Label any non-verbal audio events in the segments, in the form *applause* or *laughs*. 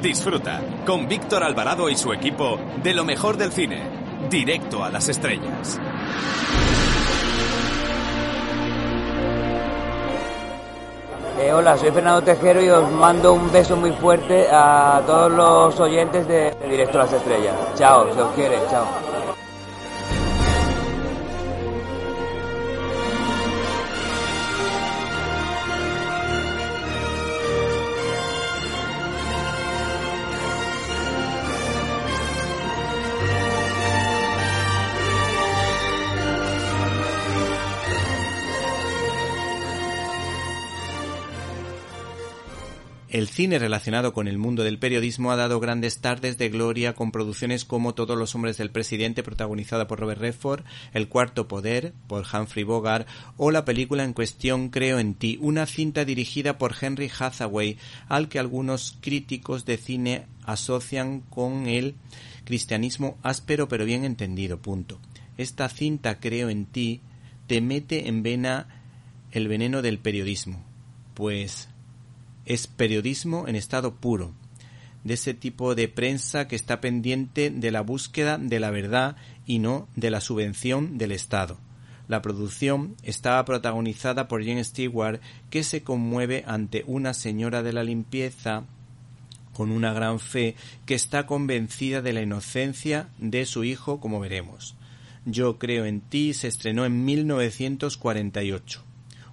Disfruta con Víctor Alvarado y su equipo de lo mejor del cine, directo a las estrellas. Eh, hola, soy Fernando Tejero y os mando un beso muy fuerte a todos los oyentes de, de Directo a las Estrellas. Chao, se os quiere, chao. El cine relacionado con el mundo del periodismo ha dado grandes tardes de gloria con producciones como Todos los hombres del presidente protagonizada por Robert Redford, El cuarto poder por Humphrey Bogart o la película en cuestión Creo en ti, una cinta dirigida por Henry Hathaway al que algunos críticos de cine asocian con el cristianismo áspero pero bien entendido. Punto. Esta cinta Creo en ti te mete en vena el veneno del periodismo, pues es periodismo en estado puro, de ese tipo de prensa que está pendiente de la búsqueda de la verdad y no de la subvención del Estado. La producción estaba protagonizada por Jane Stewart, que se conmueve ante una señora de la limpieza con una gran fe que está convencida de la inocencia de su hijo, como veremos. Yo creo en ti se estrenó en 1948,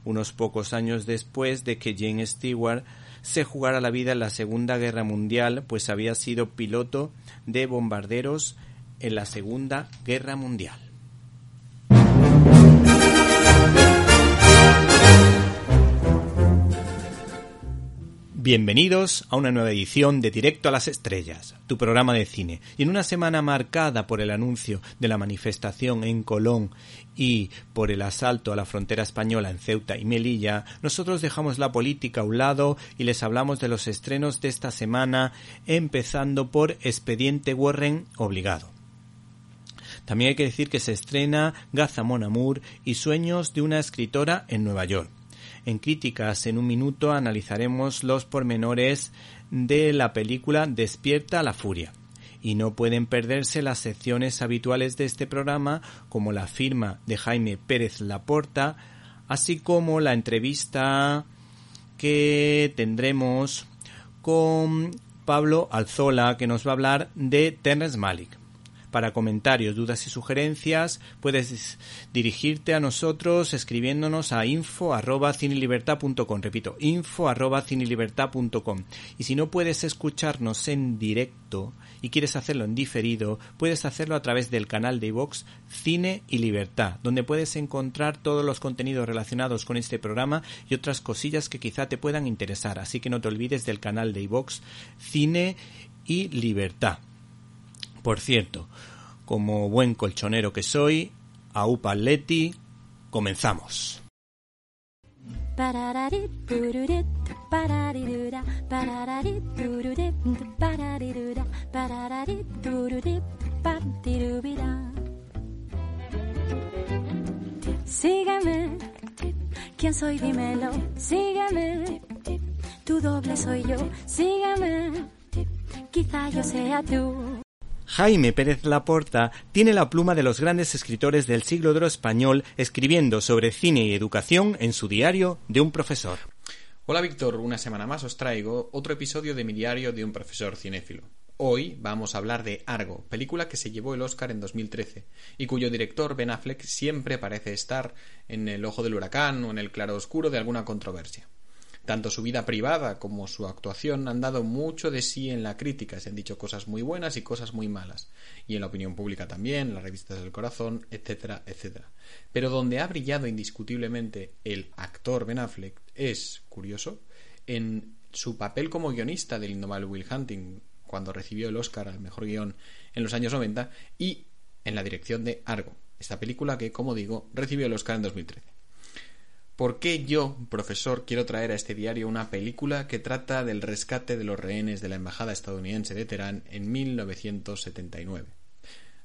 unos pocos años después de que Jane Stewart se jugara la vida en la Segunda Guerra Mundial, pues había sido piloto de bombarderos en la Segunda Guerra Mundial. Bienvenidos a una nueva edición de Directo a las Estrellas, tu programa de cine. Y en una semana marcada por el anuncio de la manifestación en Colón y por el asalto a la frontera española en Ceuta y Melilla, nosotros dejamos la política a un lado y les hablamos de los estrenos de esta semana, empezando por Expediente Warren Obligado. También hay que decir que se estrena Gaza Mon Amour y Sueños de una escritora en Nueva York. En Críticas en un minuto analizaremos los pormenores de la película Despierta la Furia. Y no pueden perderse las secciones habituales de este programa, como la firma de Jaime Pérez Laporta, así como la entrevista que tendremos con Pablo Alzola, que nos va a hablar de Terrence Malick. Para comentarios, dudas y sugerencias puedes dirigirte a nosotros escribiéndonos a info arroba cinelibertad.com. Repito, info arroba cinelibertad.com. Y si no puedes escucharnos en directo y quieres hacerlo en diferido, puedes hacerlo a través del canal de iVox Cine y Libertad, donde puedes encontrar todos los contenidos relacionados con este programa y otras cosillas que quizá te puedan interesar. Así que no te olvides del canal de iVox Cine y Libertad. Por cierto, como buen colchonero que soy, a Upaletti, comenzamos. Sígueme, ¿quién soy? Dímelo, sígueme, tu doble soy yo, sígueme, quizá yo sea tú. Jaime Pérez Laporta tiene la pluma de los grandes escritores del siglo de español escribiendo sobre cine y educación en su diario de un profesor. Hola Víctor, una semana más os traigo otro episodio de mi diario de un profesor cinéfilo. Hoy vamos a hablar de Argo, película que se llevó el Oscar en 2013 y cuyo director Ben Affleck siempre parece estar en el ojo del huracán o en el claro oscuro de alguna controversia. Tanto su vida privada como su actuación han dado mucho de sí en la crítica, se han dicho cosas muy buenas y cosas muy malas, y en la opinión pública también, las revistas del corazón, etcétera, etcétera. Pero donde ha brillado indiscutiblemente el actor Ben Affleck es, curioso, en su papel como guionista del indomable Will Hunting, cuando recibió el Oscar al mejor guion en los años 90, y en la dirección de Argo, esta película que, como digo, recibió el Oscar en 2013. ¿Por qué yo, profesor, quiero traer a este diario una película que trata del rescate de los rehenes de la embajada estadounidense de Teherán en 1979?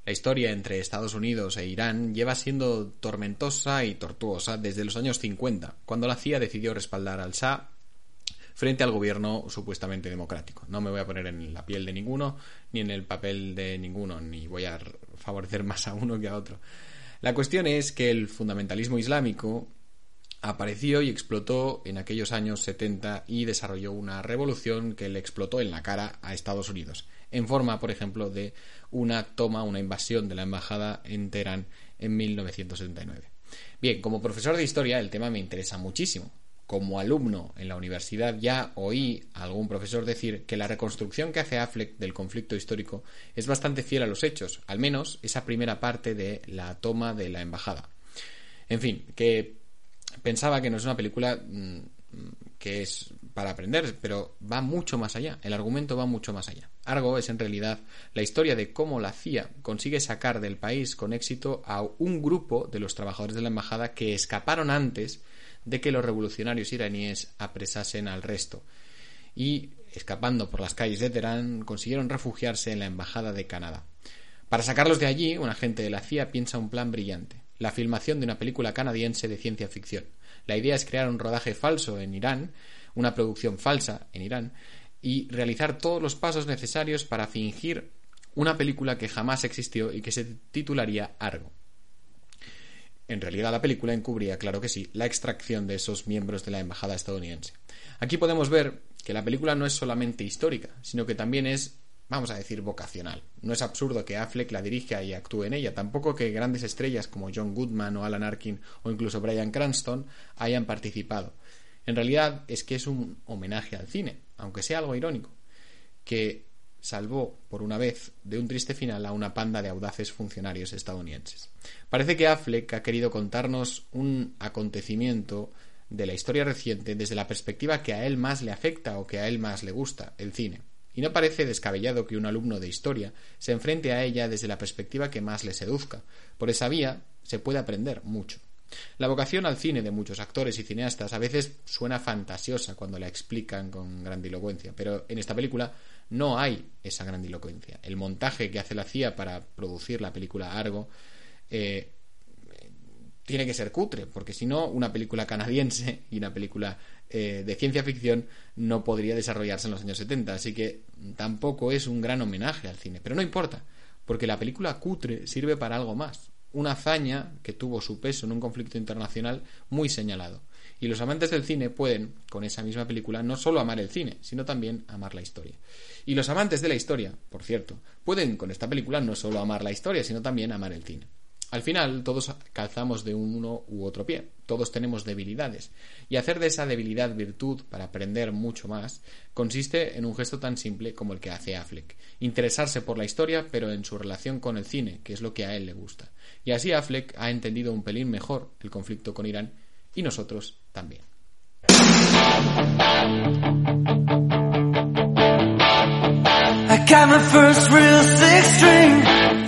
La historia entre Estados Unidos e Irán lleva siendo tormentosa y tortuosa desde los años 50, cuando la CIA decidió respaldar al Shah frente al gobierno supuestamente democrático. No me voy a poner en la piel de ninguno, ni en el papel de ninguno, ni voy a favorecer más a uno que a otro. La cuestión es que el fundamentalismo islámico apareció y explotó en aquellos años 70 y desarrolló una revolución que le explotó en la cara a Estados Unidos, en forma, por ejemplo, de una toma, una invasión de la embajada en Teherán en 1979. Bien, como profesor de historia el tema me interesa muchísimo, como alumno en la universidad ya oí a algún profesor decir que la reconstrucción que hace Affleck del conflicto histórico es bastante fiel a los hechos, al menos esa primera parte de la toma de la embajada. En fin, que pensaba que no es una película mm, que es para aprender, pero va mucho más allá, el argumento va mucho más allá. Argo es en realidad la historia de cómo la CIA consigue sacar del país con éxito a un grupo de los trabajadores de la embajada que escaparon antes de que los revolucionarios iraníes apresasen al resto. Y, escapando por las calles de Teherán, consiguieron refugiarse en la Embajada de Canadá. Para sacarlos de allí, un agente de la CIA piensa un plan brillante, la filmación de una película canadiense de ciencia ficción. La idea es crear un rodaje falso en Irán, una producción falsa en Irán, y realizar todos los pasos necesarios para fingir una película que jamás existió y que se titularía Argo. En realidad la película encubría, claro que sí, la extracción de esos miembros de la embajada estadounidense. Aquí podemos ver que la película no es solamente histórica, sino que también es, vamos a decir, vocacional. No es absurdo que Affleck la dirija y actúe en ella, tampoco que grandes estrellas como John Goodman o Alan Arkin o incluso Brian Cranston hayan participado. En realidad es que es un homenaje al cine, aunque sea algo irónico, que salvó por una vez de un triste final a una panda de audaces funcionarios estadounidenses. Parece que Affleck ha querido contarnos un acontecimiento de la historia reciente desde la perspectiva que a él más le afecta o que a él más le gusta, el cine. Y no parece descabellado que un alumno de historia se enfrente a ella desde la perspectiva que más le seduzca. Por esa vía se puede aprender mucho. La vocación al cine de muchos actores y cineastas a veces suena fantasiosa cuando la explican con grandilocuencia, pero en esta película no hay esa grandilocuencia. El montaje que hace la CIA para producir la película Argo eh, tiene que ser cutre, porque si no, una película canadiense y una película eh, de ciencia ficción no podría desarrollarse en los años 70. Así que tampoco es un gran homenaje al cine. Pero no importa, porque la película cutre sirve para algo más. Una hazaña que tuvo su peso en un conflicto internacional muy señalado. Y los amantes del cine pueden, con esa misma película, no solo amar el cine, sino también amar la historia. Y los amantes de la historia, por cierto, pueden con esta película no solo amar la historia, sino también amar el cine. Al final, todos calzamos de uno u otro pie, todos tenemos debilidades, y hacer de esa debilidad virtud para aprender mucho más consiste en un gesto tan simple como el que hace Affleck, interesarse por la historia pero en su relación con el cine, que es lo que a él le gusta. Y así Affleck ha entendido un pelín mejor el conflicto con Irán y nosotros también.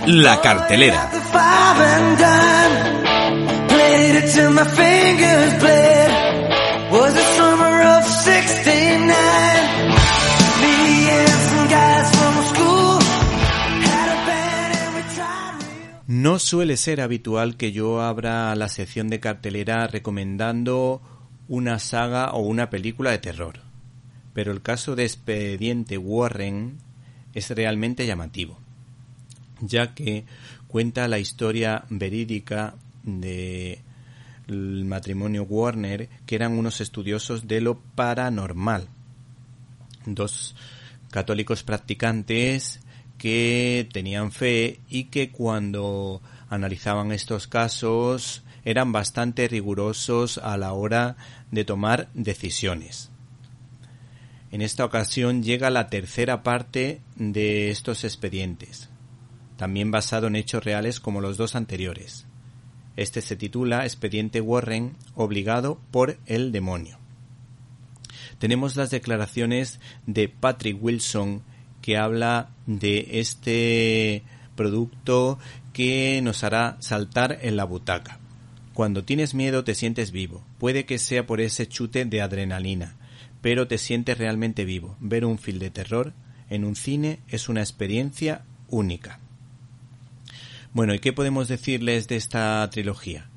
La cartelera. No suele ser habitual que yo abra la sección de cartelera recomendando una saga o una película de terror, pero el caso de Expediente Warren es realmente llamativo, ya que cuenta la historia verídica de matrimonio Warner, que eran unos estudiosos de lo paranormal. Dos católicos practicantes que tenían fe y que cuando analizaban estos casos eran bastante rigurosos a la hora de tomar decisiones. En esta ocasión llega la tercera parte de estos expedientes, también basado en hechos reales como los dos anteriores. Este se titula Expediente Warren obligado por el demonio. Tenemos las declaraciones de Patrick Wilson que habla de este producto que nos hará saltar en la butaca. Cuando tienes miedo te sientes vivo. Puede que sea por ese chute de adrenalina, pero te sientes realmente vivo. Ver un film de terror en un cine es una experiencia única. Bueno, ¿y qué podemos decirles de esta trilogía?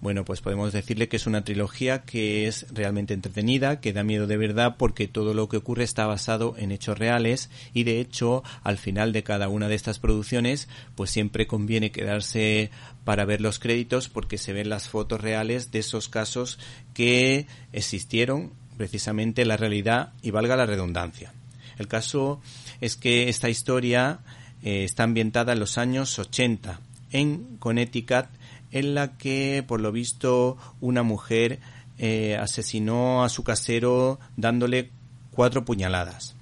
Bueno, pues podemos decirle que es una trilogía que es realmente entretenida, que da miedo de verdad porque todo lo que ocurre está basado en hechos reales y de hecho al final de cada una de estas producciones pues siempre conviene quedarse para ver los créditos porque se ven las fotos reales de esos casos que existieron precisamente en la realidad y valga la redundancia. El caso es que esta historia eh, está ambientada en los años 80 en Connecticut en la que, por lo visto, una mujer eh, asesinó a su casero dándole cuatro puñaladas.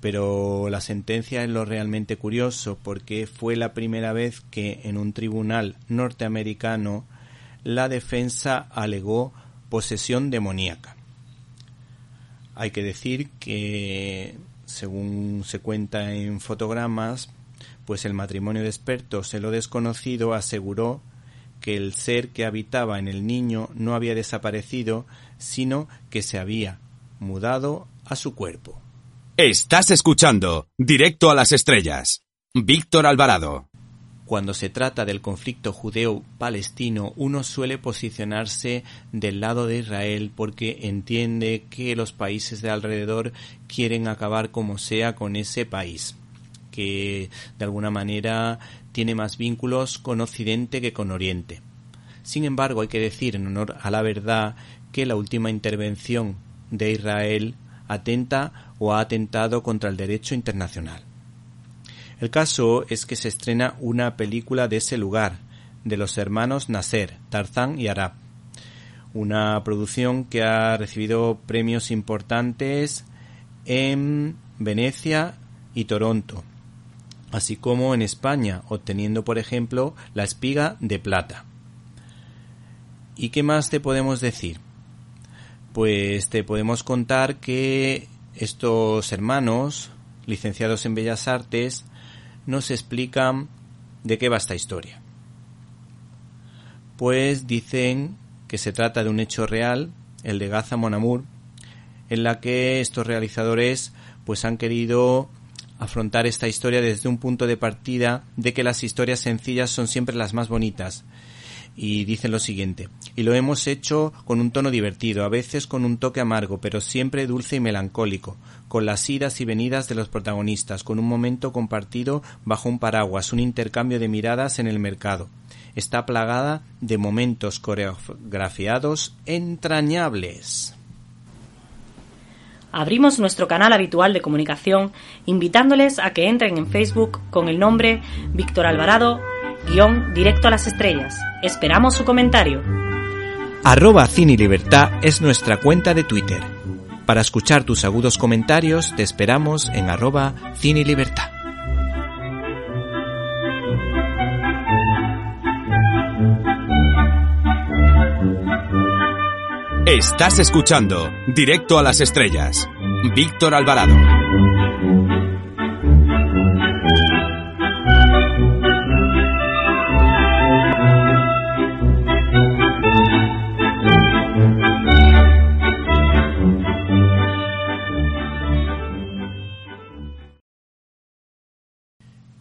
Pero la sentencia es lo realmente curioso porque fue la primera vez que en un tribunal norteamericano la defensa alegó posesión demoníaca. Hay que decir que, según se cuenta en fotogramas, pues el matrimonio de expertos en lo desconocido aseguró que el ser que habitaba en el niño no había desaparecido, sino que se había mudado a su cuerpo. Estás escuchando Directo a las Estrellas. Víctor Alvarado. Cuando se trata del conflicto judeo-palestino, uno suele posicionarse del lado de Israel porque entiende que los países de alrededor quieren acabar como sea con ese país que de alguna manera tiene más vínculos con Occidente que con Oriente. Sin embargo, hay que decir en honor a la verdad que la última intervención de Israel atenta o ha atentado contra el derecho internacional. El caso es que se estrena una película de ese lugar, de los hermanos Nasser, Tarzán y Arab. Una producción que ha recibido premios importantes en Venecia y Toronto, así como en España, obteniendo, por ejemplo, la espiga de plata. ¿Y qué más te podemos decir? Pues te podemos contar que estos hermanos, licenciados en Bellas Artes, nos explican de qué va esta historia. Pues dicen que se trata de un hecho real, el de Gaza Monamur, en la que estos realizadores pues han querido afrontar esta historia desde un punto de partida de que las historias sencillas son siempre las más bonitas. Y dicen lo siguiente, y lo hemos hecho con un tono divertido, a veces con un toque amargo, pero siempre dulce y melancólico, con las idas y venidas de los protagonistas, con un momento compartido bajo un paraguas, un intercambio de miradas en el mercado. Está plagada de momentos coreografiados entrañables abrimos nuestro canal habitual de comunicación invitándoles a que entren en Facebook con el nombre Víctor Alvarado, guion directo a las estrellas. Esperamos su comentario. Arroba Cine Libertad es nuestra cuenta de Twitter. Para escuchar tus agudos comentarios te esperamos en arroba Cine Libertad. Estás escuchando Directo a las Estrellas. Víctor Alvarado.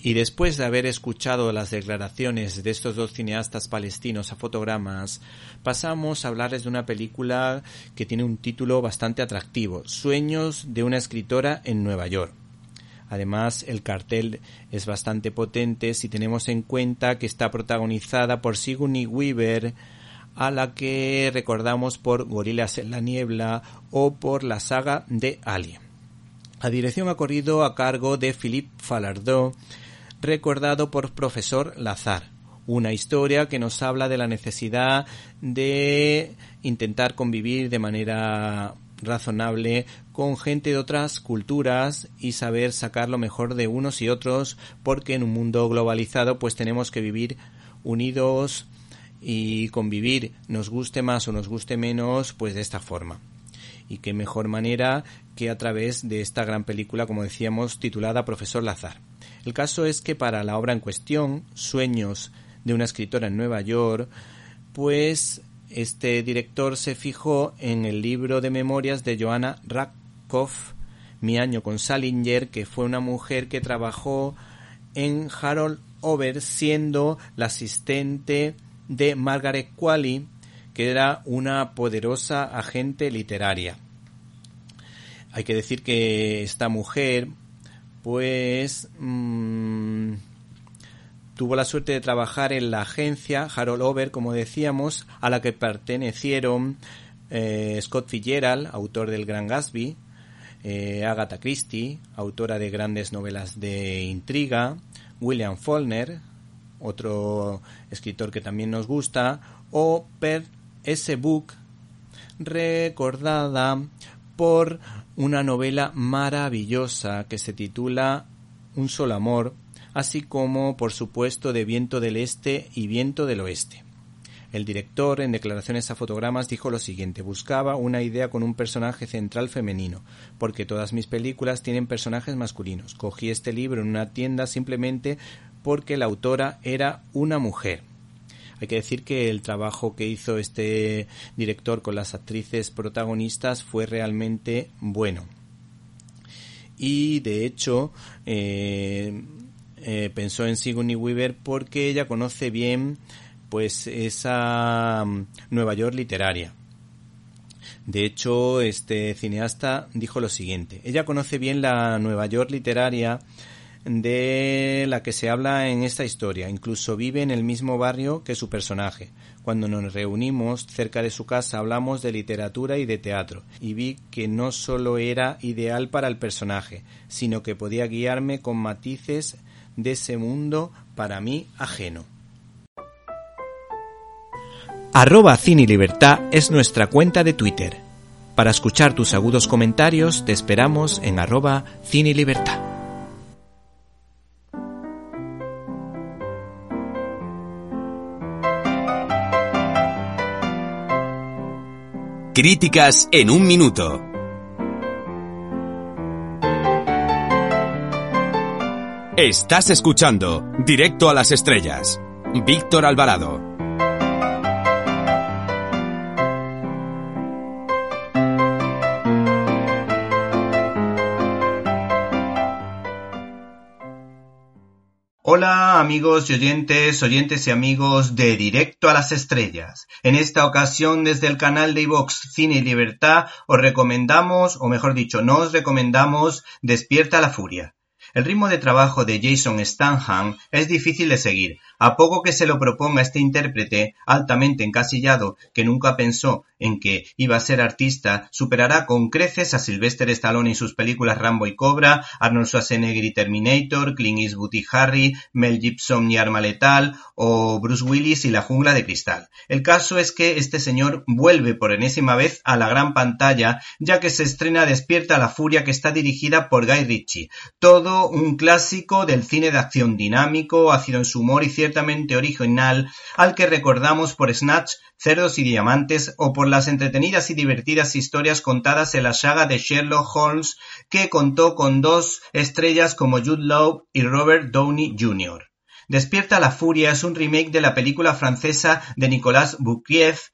Y después de haber escuchado las declaraciones de estos dos cineastas palestinos a fotogramas, pasamos a hablarles de una película que tiene un título bastante atractivo, Sueños de una escritora en Nueva York. Además, el cartel es bastante potente si tenemos en cuenta que está protagonizada por Sigourney Weaver, a la que recordamos por Gorilas en la Niebla o por la saga de Alien. La dirección ha corrido a cargo de Philippe Falardeau, recordado por profesor Lazar. Una historia que nos habla de la necesidad de intentar convivir de manera razonable con gente de otras culturas y saber sacar lo mejor de unos y otros porque en un mundo globalizado pues tenemos que vivir unidos y convivir nos guste más o nos guste menos pues de esta forma y qué mejor manera que a través de esta gran película como decíamos titulada Profesor Lazar el caso es que para la obra en cuestión, Sueños de una escritora en Nueva York, pues este director se fijó en el libro de memorias de Joanna Rakoff, Mi año con Salinger, que fue una mujer que trabajó en Harold Over siendo la asistente de Margaret Qualley, que era una poderosa agente literaria. Hay que decir que esta mujer, pues, mmm, tuvo la suerte de trabajar en la agencia Harold Over, como decíamos, a la que pertenecieron eh, Scott Fitzgerald, autor del Gran Gatsby, eh, Agatha Christie, autora de grandes novelas de intriga, William Faulkner, otro escritor que también nos gusta, o Per S. Book, recordada por una novela maravillosa que se titula Un solo amor, así como, por supuesto, de Viento del Este y Viento del Oeste. El director, en declaraciones a fotogramas, dijo lo siguiente buscaba una idea con un personaje central femenino, porque todas mis películas tienen personajes masculinos. Cogí este libro en una tienda simplemente porque la autora era una mujer. Hay que decir que el trabajo que hizo este director con las actrices protagonistas fue realmente bueno. Y de hecho, eh, eh, pensó en Sigourney Weaver porque ella conoce bien pues esa mm, Nueva York literaria. De hecho, este cineasta dijo lo siguiente: ella conoce bien la Nueva York literaria de la que se habla en esta historia. Incluso vive en el mismo barrio que su personaje. Cuando nos reunimos cerca de su casa hablamos de literatura y de teatro, y vi que no solo era ideal para el personaje, sino que podía guiarme con matices de ese mundo para mí ajeno. Arroba Cine Libertad es nuestra cuenta de Twitter. Para escuchar tus agudos comentarios te esperamos en arroba Cine Libertad. Críticas en un minuto. Estás escuchando Directo a las Estrellas. Víctor Alvarado. Hola amigos y oyentes, oyentes y amigos de Directo a las Estrellas. En esta ocasión desde el canal de iVox Cine y Libertad os recomendamos, o mejor dicho, nos recomendamos Despierta la Furia. El ritmo de trabajo de Jason Stanham es difícil de seguir. A poco que se lo proponga este intérprete altamente encasillado que nunca pensó en que iba a ser artista, superará con creces a Sylvester Stallone en sus películas Rambo y Cobra, Arnold Schwarzenegger y Terminator, Clint Eastwood y Harry, Mel Gibson y Arma Letal o Bruce Willis y La Jungla de Cristal. El caso es que este señor vuelve por enésima vez a la gran pantalla ya que se estrena Despierta la Furia que está dirigida por Guy Ritchie. Todo un clásico del cine de acción dinámico, ácido en su humor y original al que recordamos por Snatch, Cerdos y Diamantes o por las entretenidas y divertidas historias contadas en la saga de Sherlock Holmes que contó con dos estrellas como Jude Law y Robert Downey Jr. Despierta la Furia es un remake de la película francesa de Nicolas Boukrieff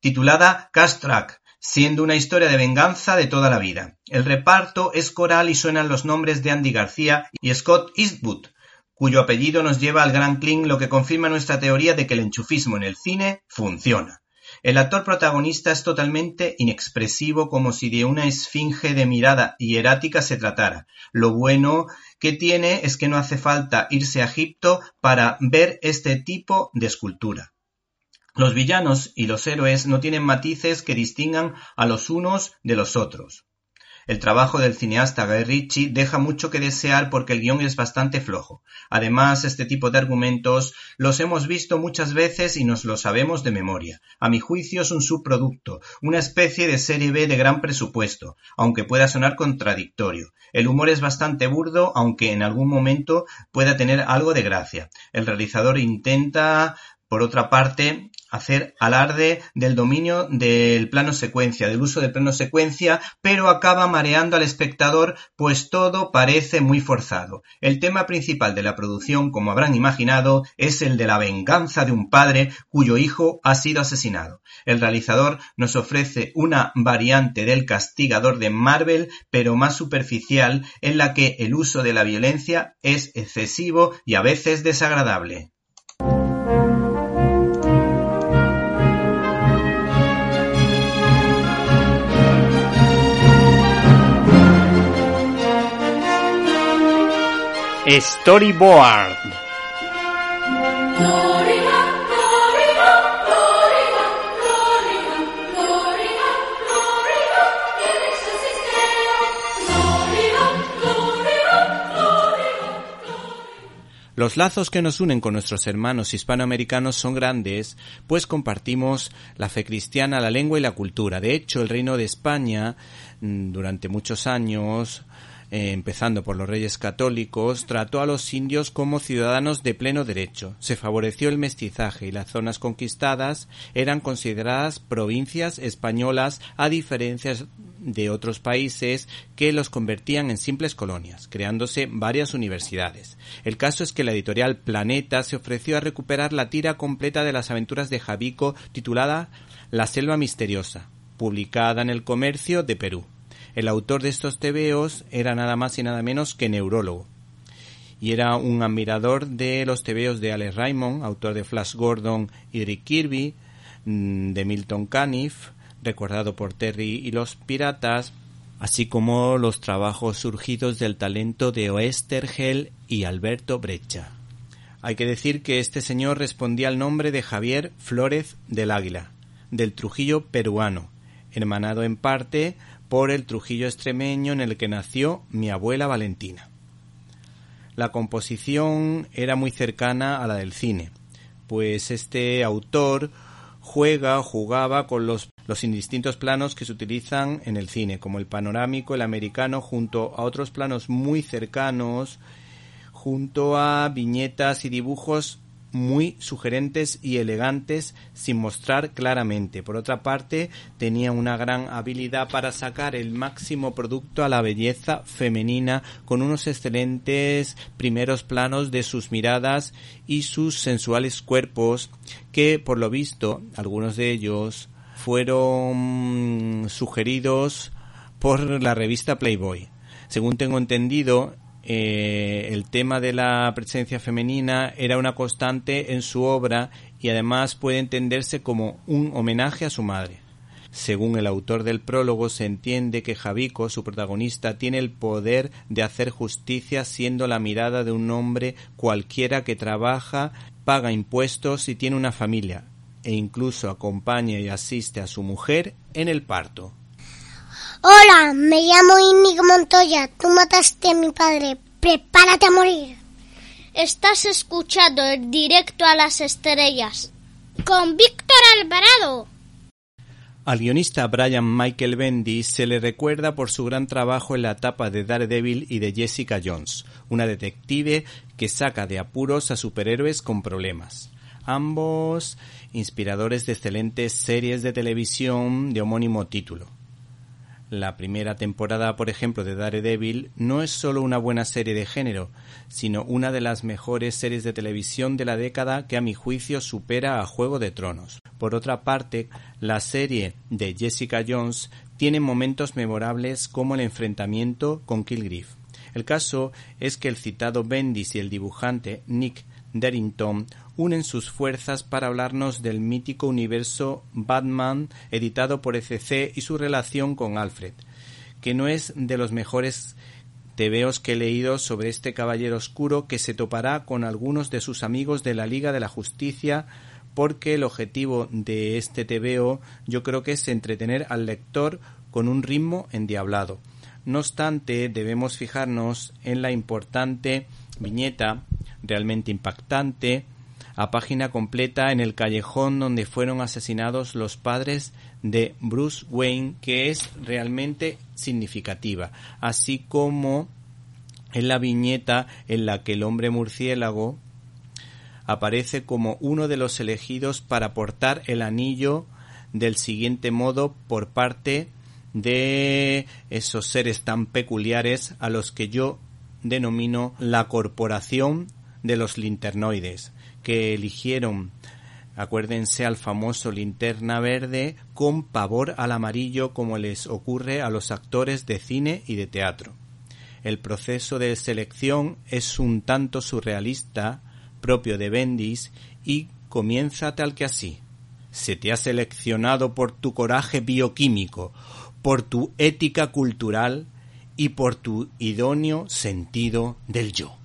titulada Castrak, siendo una historia de venganza de toda la vida. El reparto es coral y suenan los nombres de Andy García y Scott Eastwood, cuyo apellido nos lleva al Gran Kling, lo que confirma nuestra teoría de que el enchufismo en el cine funciona. El actor protagonista es totalmente inexpresivo como si de una esfinge de mirada hierática se tratara. Lo bueno que tiene es que no hace falta irse a Egipto para ver este tipo de escultura. Los villanos y los héroes no tienen matices que distingan a los unos de los otros. El trabajo del cineasta Guy deja mucho que desear porque el guion es bastante flojo. Además, este tipo de argumentos los hemos visto muchas veces y nos lo sabemos de memoria. A mi juicio es un subproducto, una especie de serie B de gran presupuesto, aunque pueda sonar contradictorio. El humor es bastante burdo, aunque en algún momento pueda tener algo de gracia. El realizador intenta, por otra parte, hacer alarde del dominio del plano secuencia, del uso del plano secuencia, pero acaba mareando al espectador, pues todo parece muy forzado. El tema principal de la producción, como habrán imaginado, es el de la venganza de un padre cuyo hijo ha sido asesinado. El realizador nos ofrece una variante del castigador de Marvel, pero más superficial, en la que el uso de la violencia es excesivo y a veces desagradable. Storyboard. Los lazos que nos unen con nuestros hermanos hispanoamericanos son grandes, pues compartimos la fe cristiana, la lengua y la cultura. De hecho, el Reino de España, mm, durante muchos años, eh, empezando por los reyes católicos, trató a los indios como ciudadanos de pleno derecho. Se favoreció el mestizaje y las zonas conquistadas eran consideradas provincias españolas a diferencia de otros países que los convertían en simples colonias, creándose varias universidades. El caso es que la editorial Planeta se ofreció a recuperar la tira completa de las aventuras de Javico titulada La selva misteriosa, publicada en el comercio de Perú. El autor de estos tebeos era nada más y nada menos que neurólogo. Y era un admirador de los tebeos de Alex Raymond, autor de Flash Gordon y Rick Kirby, mm, de Milton Caniff, recordado por Terry y los Piratas, así como los trabajos surgidos del talento de Oestergel y Alberto Brecha. Hay que decir que este señor respondía al nombre de Javier Flórez del Águila, del Trujillo peruano, hermanado en parte por el Trujillo extremeño en el que nació mi abuela Valentina. La composición era muy cercana a la del cine, pues este autor juega jugaba con los, los indistintos planos que se utilizan en el cine, como el panorámico, el americano, junto a otros planos muy cercanos, junto a viñetas y dibujos muy sugerentes y elegantes sin mostrar claramente. Por otra parte, tenía una gran habilidad para sacar el máximo producto a la belleza femenina con unos excelentes primeros planos de sus miradas y sus sensuales cuerpos que, por lo visto, algunos de ellos fueron sugeridos por la revista Playboy. Según tengo entendido, eh, el tema de la presencia femenina era una constante en su obra y además puede entenderse como un homenaje a su madre. Según el autor del prólogo, se entiende que Javico, su protagonista, tiene el poder de hacer justicia siendo la mirada de un hombre cualquiera que trabaja, paga impuestos y tiene una familia, e incluso acompaña y asiste a su mujer en el parto. Hola, me llamo Inigo Montoya. Tú mataste a mi padre. Prepárate a morir. Estás escuchando el directo a las estrellas con Víctor Alvarado. Al guionista Brian Michael Bendy se le recuerda por su gran trabajo en la etapa de Daredevil y de Jessica Jones, una detective que saca de apuros a superhéroes con problemas. Ambos inspiradores de excelentes series de televisión de homónimo título. La primera temporada, por ejemplo, de Daredevil no es solo una buena serie de género, sino una de las mejores series de televisión de la década que a mi juicio supera a Juego de Tronos. Por otra parte, la serie de Jessica Jones tiene momentos memorables como el enfrentamiento con Kilgriff. El caso es que el citado Bendis y el dibujante Nick Derrington unen sus fuerzas para hablarnos del mítico universo Batman editado por ECC y su relación con Alfred, que no es de los mejores tebeos que he leído sobre este caballero oscuro que se topará con algunos de sus amigos de la Liga de la Justicia porque el objetivo de este tebeo yo creo que es entretener al lector con un ritmo endiablado. No obstante, debemos fijarnos en la importante viñeta realmente impactante a página completa en el callejón donde fueron asesinados los padres de Bruce Wayne, que es realmente significativa, así como en la viñeta en la que el hombre murciélago aparece como uno de los elegidos para portar el anillo del siguiente modo por parte de esos seres tan peculiares a los que yo denomino la corporación de los linternoides, que eligieron Acuérdense al famoso linterna verde con pavor al amarillo como les ocurre a los actores de cine y de teatro. El proceso de selección es un tanto surrealista, propio de Bendis, y comienza tal que así. Se te ha seleccionado por tu coraje bioquímico, por tu ética cultural y por tu idóneo sentido del yo.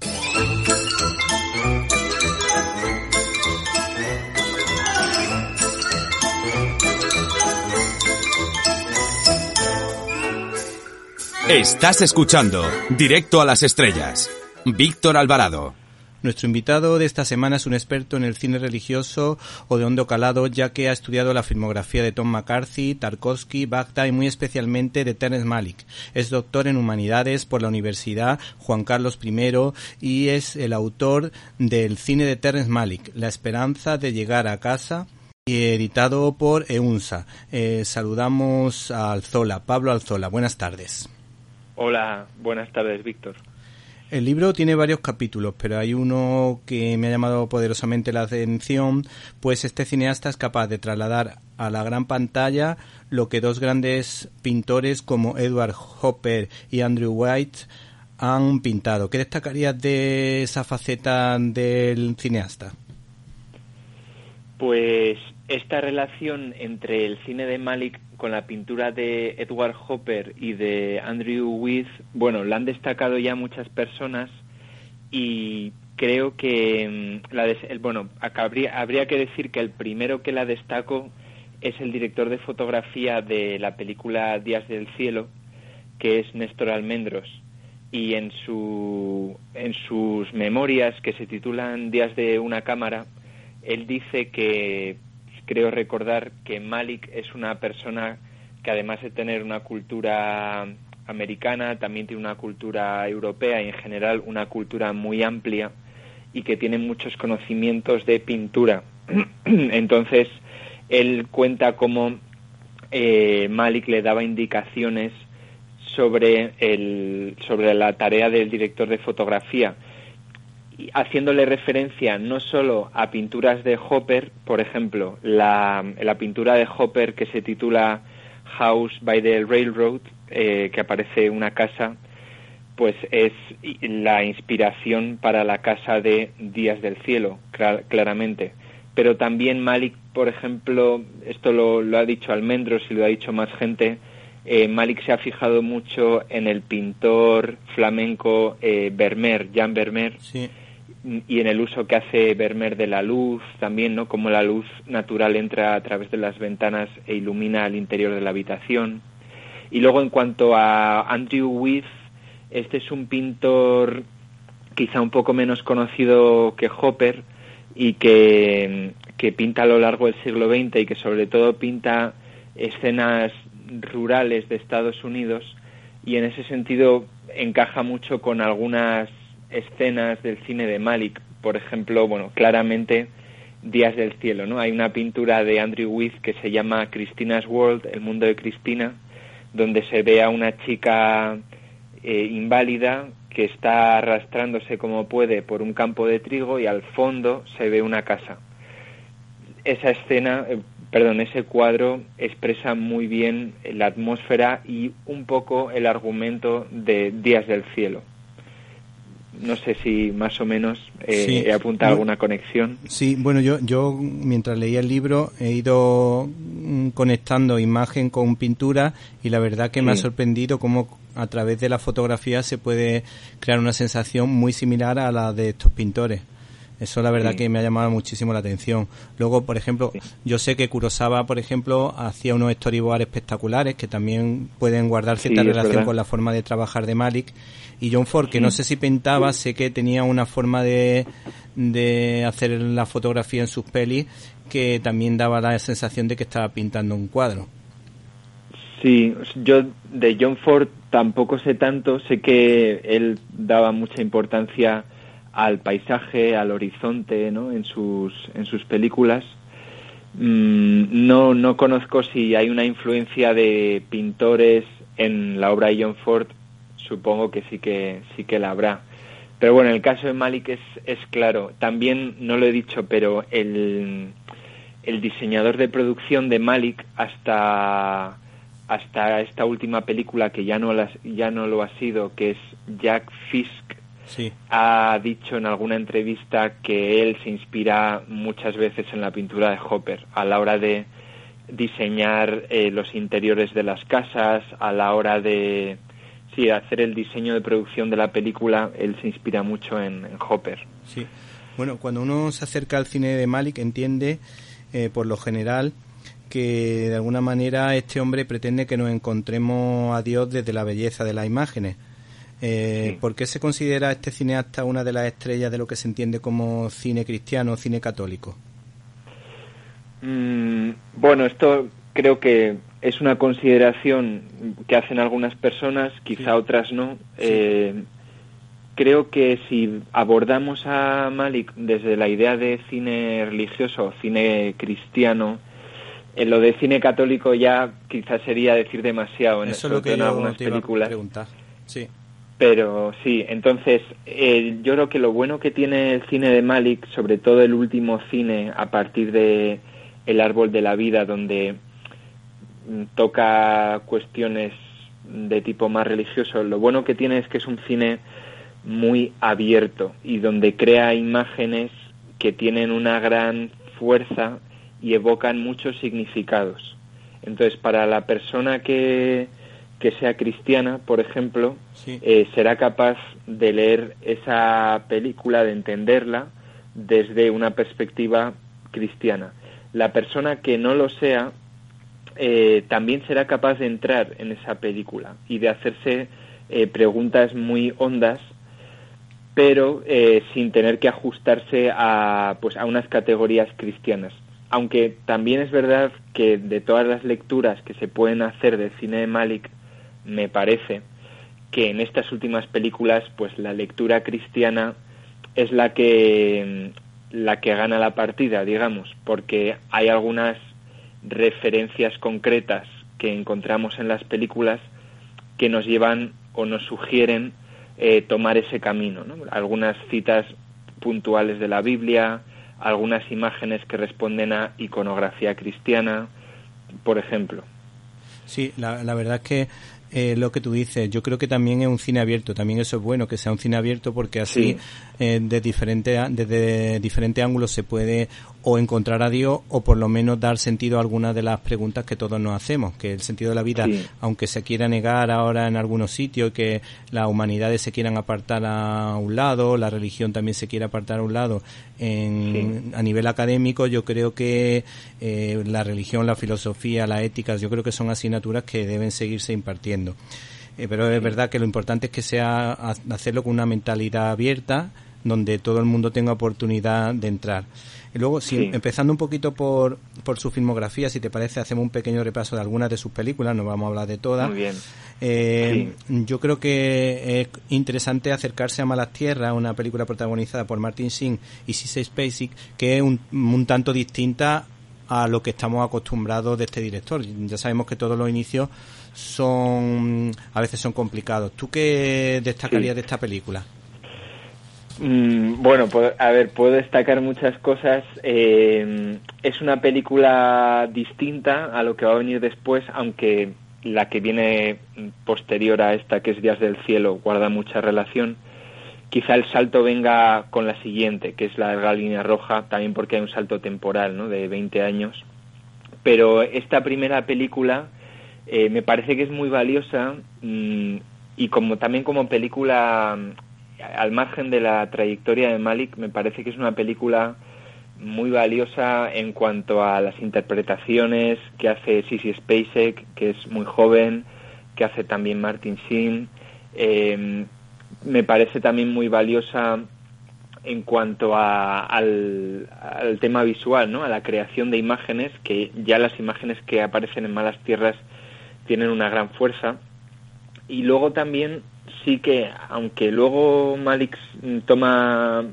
Estás escuchando Directo a las Estrellas. Víctor Alvarado. Nuestro invitado de esta semana es un experto en el cine religioso o de hondo calado, ya que ha estudiado la filmografía de Tom McCarthy, Tarkovsky, Bagda y muy especialmente de Terence Malick. Es doctor en humanidades por la Universidad Juan Carlos I y es el autor del cine de Terence Malick, La esperanza de llegar a casa, y editado por EUNSA. Eh, saludamos a Alzola, Pablo Alzola. Buenas tardes. Hola, buenas tardes, Víctor. El libro tiene varios capítulos, pero hay uno que me ha llamado poderosamente la atención, pues este cineasta es capaz de trasladar a la gran pantalla lo que dos grandes pintores como Edward Hopper y Andrew White han pintado. ¿Qué destacarías de esa faceta del cineasta? Pues esta relación entre el cine de Malik con la pintura de Edward Hopper y de Andrew Wyeth, bueno, la han destacado ya muchas personas y creo que mm, la bueno, habría, habría que decir que el primero que la destaco es el director de fotografía de la película Días del Cielo, que es Néstor Almendros. Y en, su, en sus memorias, que se titulan Días de una cámara, él dice que creo recordar que Malik es una persona que además de tener una cultura americana, también tiene una cultura europea y en general una cultura muy amplia y que tiene muchos conocimientos de pintura. *clears throat* Entonces, él cuenta cómo eh, Malik le daba indicaciones sobre, el, sobre la tarea del director de fotografía haciéndole referencia no solo a pinturas de Hopper, por ejemplo, la, pintura de Hopper que se titula House by the Railroad, eh, que aparece una casa, pues es la inspiración para la casa de Días del Cielo, claramente. Pero también Malik, por ejemplo, esto lo, ha dicho Almendros y lo ha dicho más gente, eh, Malik se ha fijado mucho en el pintor flamenco eh, Vermeer, Jan Vermeer, y en el uso que hace Vermeer de la luz también, ¿no? Como la luz natural entra a través de las ventanas e ilumina el interior de la habitación. Y luego en cuanto a Andrew Wyeth, este es un pintor quizá un poco menos conocido que Hopper y que, que pinta a lo largo del siglo XX y que sobre todo pinta escenas rurales de Estados Unidos y en ese sentido encaja mucho con algunas escenas del cine de Malik, por ejemplo, bueno, claramente Días del Cielo, ¿no? Hay una pintura de Andrew Wyeth que se llama Christina's World, el mundo de Cristina, donde se ve a una chica eh, inválida que está arrastrándose como puede por un campo de trigo y al fondo se ve una casa. Esa escena, eh, perdón, ese cuadro expresa muy bien la atmósfera y un poco el argumento de Días del Cielo no sé si más o menos eh, he apuntado alguna conexión. Sí, bueno, yo, yo mientras leía el libro he ido mm, conectando imagen con pintura y la verdad que me ha sorprendido cómo a través de la fotografía se puede crear una sensación muy similar a la de estos pintores. Eso la verdad que me ha llamado muchísimo la atención. Luego, por ejemplo, yo sé que Kurosawa, por ejemplo, hacía unos storyboards espectaculares que también pueden guardar cierta relación con la forma de trabajar de Malik. Y John Ford, que no sé si pintaba, sé que tenía una forma de, de hacer la fotografía en sus pelis que también daba la sensación de que estaba pintando un cuadro. Sí, yo de John Ford tampoco sé tanto, sé que él daba mucha importancia al paisaje, al horizonte, ¿no? En sus, en sus películas. Mm, no, no conozco si hay una influencia de pintores en la obra de John Ford. Supongo que sí que sí que la habrá. Pero bueno, el caso de Malik es, claro. También, no lo he dicho, pero el, el diseñador de producción de Malik hasta, hasta esta última película que ya no, ya no lo ha sido, que es Jack Fisk, ha dicho en alguna entrevista que él se inspira muchas veces en la pintura de Hopper a la hora de diseñar eh, los interiores de las casas, a la hora de sí, hacer el diseño de producción de la película, él se inspira mucho en, Hopper. Sí. Bueno, cuando uno se acerca al cine de Malik entiende, eh, por lo general, que de alguna manera este hombre pretende que nos encontremos a Dios desde la belleza de las imágenes. Eh, ¿Por qué se considera este cineasta una de las estrellas de lo que se entiende como cine cristiano o cine católico? Mm, bueno, esto creo que es una consideración que hacen algunas personas, quizá otras no. Eh, creo que si abordamos a Malik desde la idea de cine religioso o cine cristiano, en lo de cine católico ya quizás sería decir demasiado en, Eso lo que algunas películas. Sí. Pero sí, entonces eh, yo creo que lo bueno que tiene el cine de Malik, sobre todo el último cine a partir de El árbol de la vida, donde mm, toca cuestiones de tipo más religioso, lo bueno que tiene es que es un cine muy abierto y donde crea imágenes que tienen una gran fuerza y evocan muchos significados. Entonces, para la persona que, que sea cristiana, por ejemplo, eh, será capaz de leer esa película, de entenderla desde una perspectiva cristiana. La persona que no lo sea eh, también será capaz de entrar en esa película y de hacerse eh, preguntas muy hondas, pero sin tener que ajustarse a, pues, a unas categorías cristianas. Aunque también es verdad que de todas las lecturas que se pueden hacer del cine de Malik, me parece que en estas últimas películas pues la lectura cristiana es la que la que gana la partida, digamos, porque hay algunas referencias concretas que encontramos en las películas que nos llevan o nos sugieren eh, tomar ese camino. Algunas citas puntuales de la Biblia, algunas imágenes que responden a iconografía cristiana, por ejemplo. Sí, la, la verdad que eh, lo que tú dices. Yo creo que también es un cine abierto. También eso es bueno, que sea un cine abierto porque así eh, de diferente, desde diferentes ángulos se puede o encontrar a Dios o por lo menos dar sentido a algunas de las preguntas que todos nos hacemos. Que el sentido de la vida, aunque se quiera negar ahora en algunos sitios, que las humanidades se quieran apartar a un lado, la religión también se quiera apartar a un lado, en, a nivel académico yo creo que eh, la religión, la filosofía, la ética, yo creo que son asignaturas que deben seguirse impartiendo. Eh, pero es verdad que lo importante es que sea hacerlo con una mentalidad abierta, donde todo el mundo tenga oportunidad de entrar. Luego, si, empezando un poquito por, por su filmografía, si te parece, hacemos un pequeño repaso de algunas de sus películas, no vamos a hablar de todas. Muy bien. Eh, yo creo que es interesante acercarse a Malas Tierras, una película protagonizada por Martin Singh y Cissy Spacek, que es un, un tanto distinta a lo que estamos acostumbrados de este director. Ya sabemos que todos los inicios son a veces son complicados. ¿Tú qué destacarías de esta película? Mm, bueno, a ver, puedo destacar muchas cosas. Eh, es una película distinta a lo que va a venir después, aunque la que viene posterior a esta, que es Días del Cielo, guarda mucha relación. Quizá el salto venga con la siguiente, que es la línea roja, también porque hay un salto temporal, ¿no? De 20 años. Pero esta primera película eh, me parece que es muy valiosa mm, y como también como película al margen de la trayectoria de Malik, me parece que es una película muy valiosa en cuanto a las interpretaciones que hace Sissy Spacek, que es muy joven, que hace también Martin Sheen. Em, me parece también muy valiosa en cuanto al, al, tema visual, ¿no? a la creación de imágenes, que ya las imágenes que aparecen en Malas Tierras tienen una gran fuerza. Y luego también sí que, aunque luego Malik toma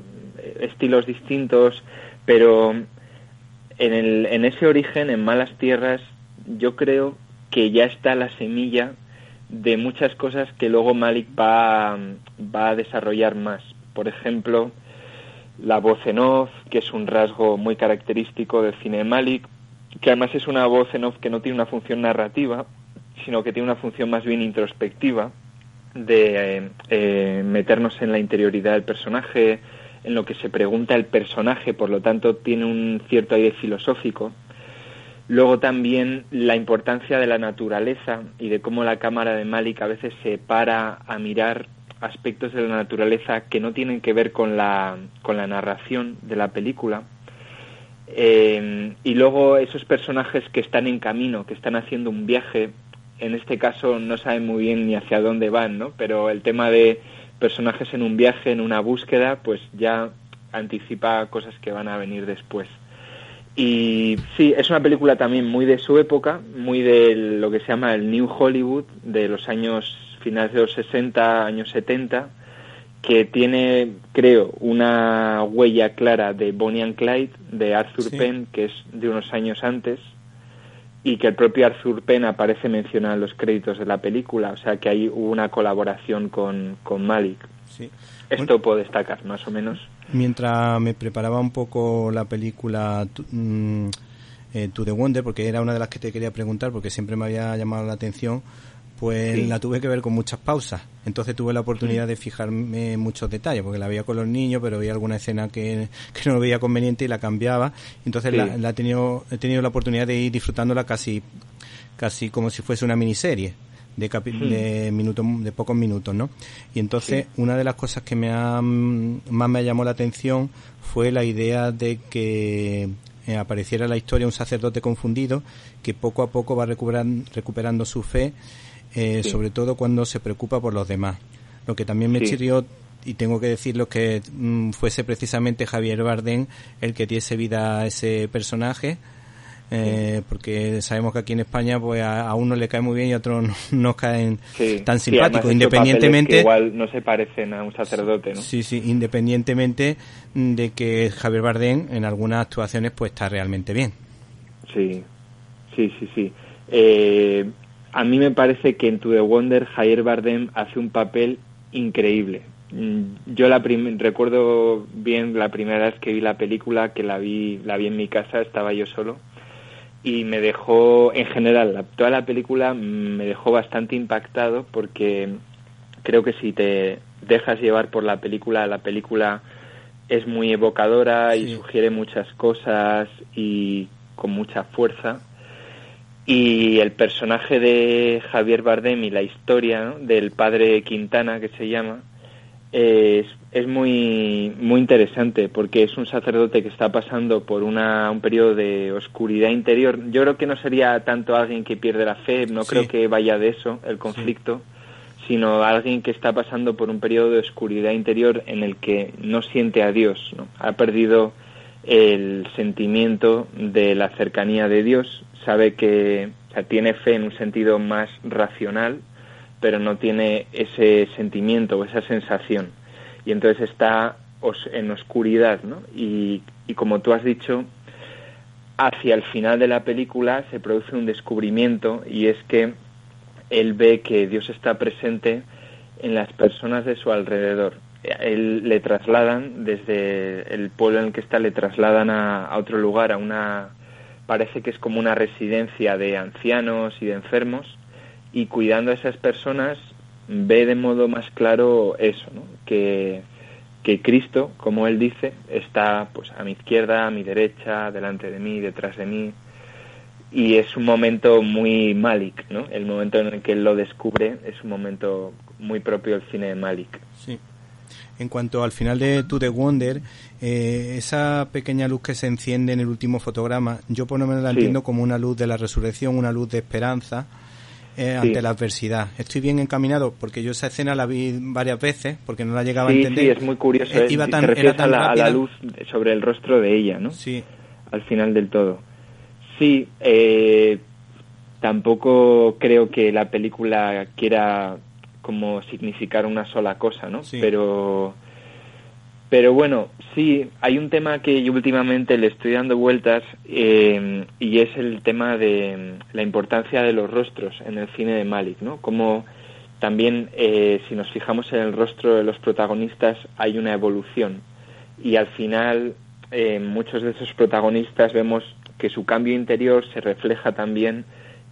estilos distintos, pero en, el, en ese origen, en Malas Tierras, yo creo que ya está la semilla de muchas cosas que luego Malik va, va a desarrollar más. Por ejemplo, la voz en off, que es un rasgo muy característico del cine de Malik, que además es una voz en off que no tiene una función narrativa, sino que tiene una función más bien introspectiva, de eh, meternos en la interioridad del personaje, en lo que se pregunta el personaje, por lo tanto tiene un cierto aire filosófico. Luego también la importancia de la naturaleza y de cómo la cámara de Malik a veces se para a mirar aspectos de la naturaleza que no tienen que ver con la, con la narración de la película. Eh, y luego esos personajes que están en camino, que están haciendo un viaje, en este caso no saben muy bien ni hacia dónde van, ¿no? Pero el tema de personajes en un viaje, en una búsqueda, pues ya anticipa cosas que van a venir después. Y sí, es una película también muy de su época, muy de lo que se llama el New Hollywood, de los años finales de los 60, años 70, que tiene, creo, una huella clara de Bonnie and Clyde, de Arthur Penn, que es de unos años antes, y que el propio Arthur Penn aparece mencionado en los créditos de la película, o sea que hay una colaboración con, con Malik. Esto puedo destacar, más o menos. Mientras me preparaba un poco la película mm, eh, To the Wonder, porque era una de las que te quería preguntar, porque siempre me había llamado la atención, pues la tuve que ver con muchas pausas. Entonces tuve la oportunidad de fijarme en muchos detalles, porque la veía con los niños, pero había alguna escena que, que no veía conveniente y la cambiaba. Entonces la, he, tenido, he tenido la oportunidad de ir disfrutándola casi, casi como si fuese una miniserie de, de minutos de pocos minutos no y entonces una de las cosas que me ha, más me llamó la atención fue la idea de que eh, apareciera la historia un sacerdote confundido que poco a poco va recuperando, recuperando su fe eh, sobre todo cuando se preocupa por los demás. Lo que también me chirrió, y tengo que decirlo, que mm, fuese precisamente Javier Bardem el que diese vida a ese personaje. Eh, porque sabemos que aquí en España pues a, uno le cae muy bien y a otro no, *laughs* nos caen tan simpáticos. independientemente igual no se parecen a un sacerdote ¿no? sí sí independientemente de que Javier Bardem en algunas actuaciones pues está realmente bien. Sí. Sí sí sí. Eh, a mí me parece que en To The Wonder Javier Bardem hace un papel increíble. Mm, yo la recuerdo bien la primera vez que vi la película, que la vi, la vi en mi casa, estaba yo solo, y me dejó, en general, toda la película me dejó bastante impactado porque creo que si te dejas llevar por la película, la película es muy evocadora y sugiere muchas cosas y con mucha fuerza y el personaje de Javier Bardem y la historia del padre Quintana, que se llama, es, es muy, muy interesante porque es un sacerdote que está pasando por una, un periodo de oscuridad interior. Yo creo que no sería tanto alguien que pierde la fe, no creo que vaya de eso el conflicto, sino alguien que está pasando por un periodo de oscuridad interior en el que no siente a Dios, ¿no? ha perdido el sentimiento de la cercanía de Dios, sabe que tiene fe en un sentido más racional, pero no tiene ese sentimiento o esa sensación. Y entonces está en oscuridad, ¿no? Y, y como tú has dicho, hacia el final de la película se produce un descubrimiento y es que él ve que Dios está presente en las personas de su alrededor. Él le trasladan desde el pueblo en el que está, le trasladan a otro lugar, a una parece que es como una residencia de ancianos y de enfermos y cuidando a esas personas ve de modo más claro eso, ¿no? que, que Cristo, como él dice, está pues a mi izquierda, a mi derecha, delante de mí, detrás de mí y es un momento muy Malik, ¿no? El momento en el que él lo descubre es un momento muy propio del cine de Malik. Sí. En cuanto al final de To The Wonder, eh, esa pequeña luz que se enciende en el último fotograma, yo por lo menos la entiendo como una luz de la resurrección, una luz de esperanza eh, ante la adversidad. Estoy bien encaminado porque yo esa escena la vi varias veces porque no la llegaba a entender. Sí, es muy curioso. Eh, iba tan, era tan a, la, luz sobre el rostro de ella, ¿no? Sí. Al final del todo. Sí, tampoco creo que la película quiera como significar una sola cosa, ¿no? Pero pero bueno, sí, hay un tema que yo últimamente le estoy dando vueltas eh, y es el tema de la importancia de los rostros en el cine de Malik, ¿no? Como también, eh, si nos fijamos en el rostro de los protagonistas, hay una evolución y al final eh, muchos de esos protagonistas vemos que su cambio interior se refleja también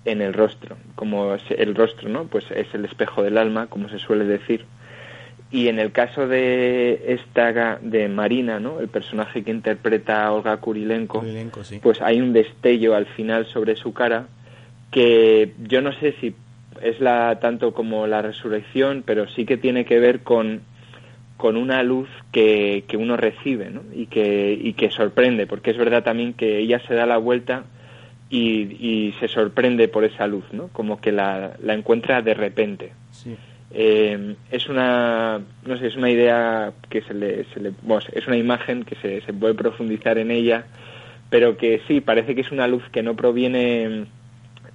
en el rostro, como el rostro, ¿no? Pues es el espejo del alma, como se suele decir y en el caso de esta de Marina, ¿no? El personaje que interpreta Olga Kurilenko, pues hay un destello al final sobre su cara que yo no sé si es la tanto como la resurrección, pero sí que tiene que ver con con una luz que, que uno recibe ¿no? y, que, y que sorprende, porque es verdad también que ella se da la vuelta y, y se sorprende por esa luz, ¿no? como que la, la encuentra de repente. Sí. Eh, es una no sé es una idea que se le, se le es una imagen que se, se, puede profundizar en ella pero que sí parece que es una luz que no proviene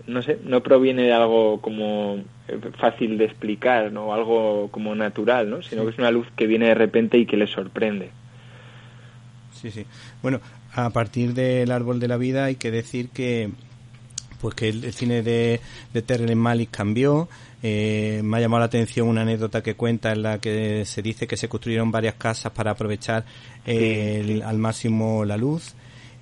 no sé no proviene de algo como eh, fácil de explicar no algo como natural no sino que es una luz que viene de repente y que le sorprende sí sí bueno a partir del árbol de la vida hay que decir que pues que el, cine de, de Terrence Malick cambió eh, me ha llamado la atención una anécdota que cuenta en la que se dice que se construyeron varias casas para aprovechar al máximo la luz.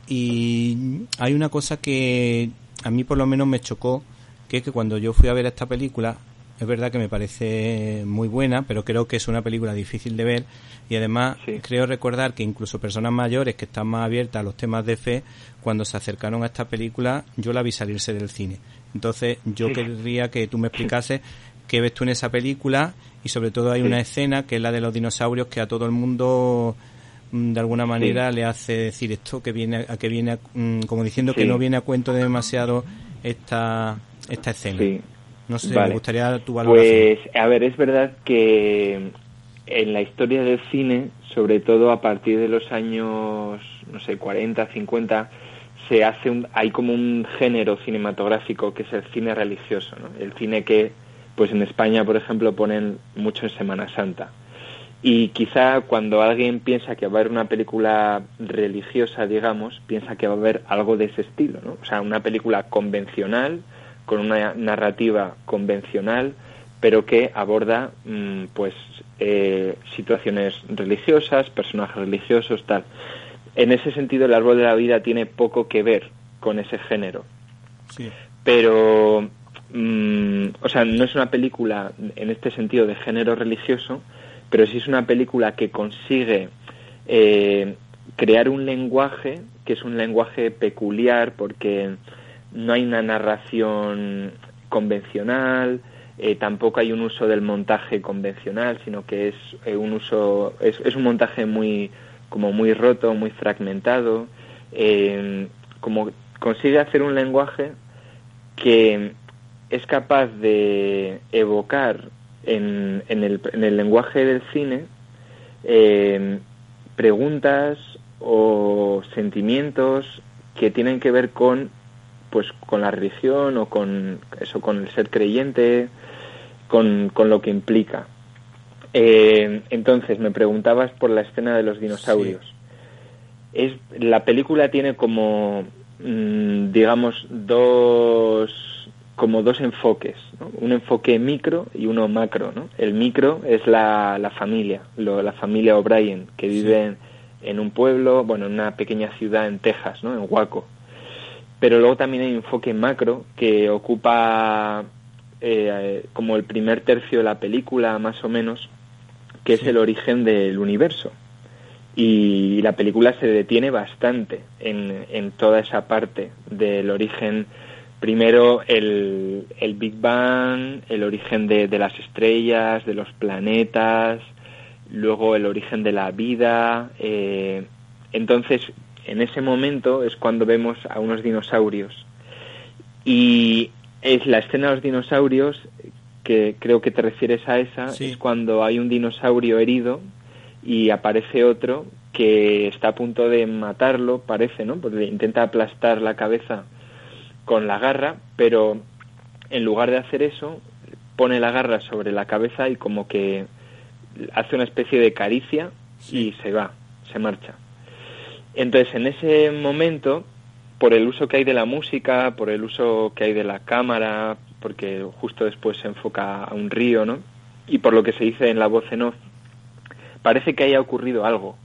Y hay una cosa que a mí por lo menos me chocó, que es que cuando yo fui a ver esta película, es verdad que me parece muy buena, pero creo que es una película difícil de ver y además creo recordar que incluso personas mayores que están más abiertas a los temas de fe, cuando se acercaron a esta película, yo la vi salirse del cine. Entonces, yo querría que tú me explicases qué ves tú en esa película y sobre todo hay una escena que es la de los dinosaurios que a todo el mundo mm, de alguna manera le hace decir esto que viene a que viene mm, como diciendo que no viene a cuento demasiado esta esta escena. No sé, me gustaría tu valoración. Pues a ver, es verdad que en la historia del cine, sobre todo a partir de los años no sé, 40, 50 se hace un, hay como un género cinematográfico que es el cine religioso, ¿no? el cine que pues en España por ejemplo ponen mucho en Semana Santa y quizá cuando alguien piensa que va a haber una película religiosa digamos piensa que va a haber algo de ese estilo, ¿no? o sea una película convencional con una narrativa convencional pero que aborda mm, pues eh, situaciones religiosas, personajes religiosos, tal en ese sentido el árbol de la vida tiene poco que ver con ese género. Pero, mm, o sea, no es una película en este sentido de género religioso, pero sí es una película que consigue eh, crear un lenguaje que es un lenguaje peculiar porque no hay una narración convencional, eh, tampoco hay un uso del montaje convencional, sino que es eh, un uso, es un montaje muy como muy roto, muy fragmentado, eh, como consigue hacer un lenguaje que es capaz de evocar en, en, el, en el, lenguaje del cine preguntas o sentimientos que tienen que ver con pues con la religión o con eso con el ser creyente con, con lo que implica eh, entonces, me preguntabas por la escena de los dinosaurios. Es, la película tiene como, mm, digamos, dos como dos enfoques, un enfoque micro y uno macro. ¿no? El micro es la, la familia, la familia O'Brien, que vive en, un pueblo, bueno, en una pequeña ciudad en Texas, ¿no? en Waco. Pero luego también hay un enfoque macro que ocupa eh, como el primer tercio de la película, más o menos, que es el origen del universo. Y la película se detiene bastante en, en toda esa parte del origen, primero el, el Big Bang, el origen de, de, las estrellas, de los planetas, luego el origen de la vida. Eh, entonces, en ese momento es cuando vemos a unos dinosaurios. Y es la escena de los dinosaurios que creo que te refieres a esa, es cuando hay un dinosaurio herido y aparece otro que está a punto de matarlo, parece, ¿no? Porque intenta aplastar la cabeza con la garra, pero en lugar de hacer eso, pone la garra sobre la cabeza y como que hace una especie de caricia y se va, se marcha. Entonces, en ese momento, por el uso que hay de la música, por el uso que hay de la cámara, porque justo después se enfoca a un río, ¿no? Y por lo que se dice en la voz en off, parece que haya ocurrido algo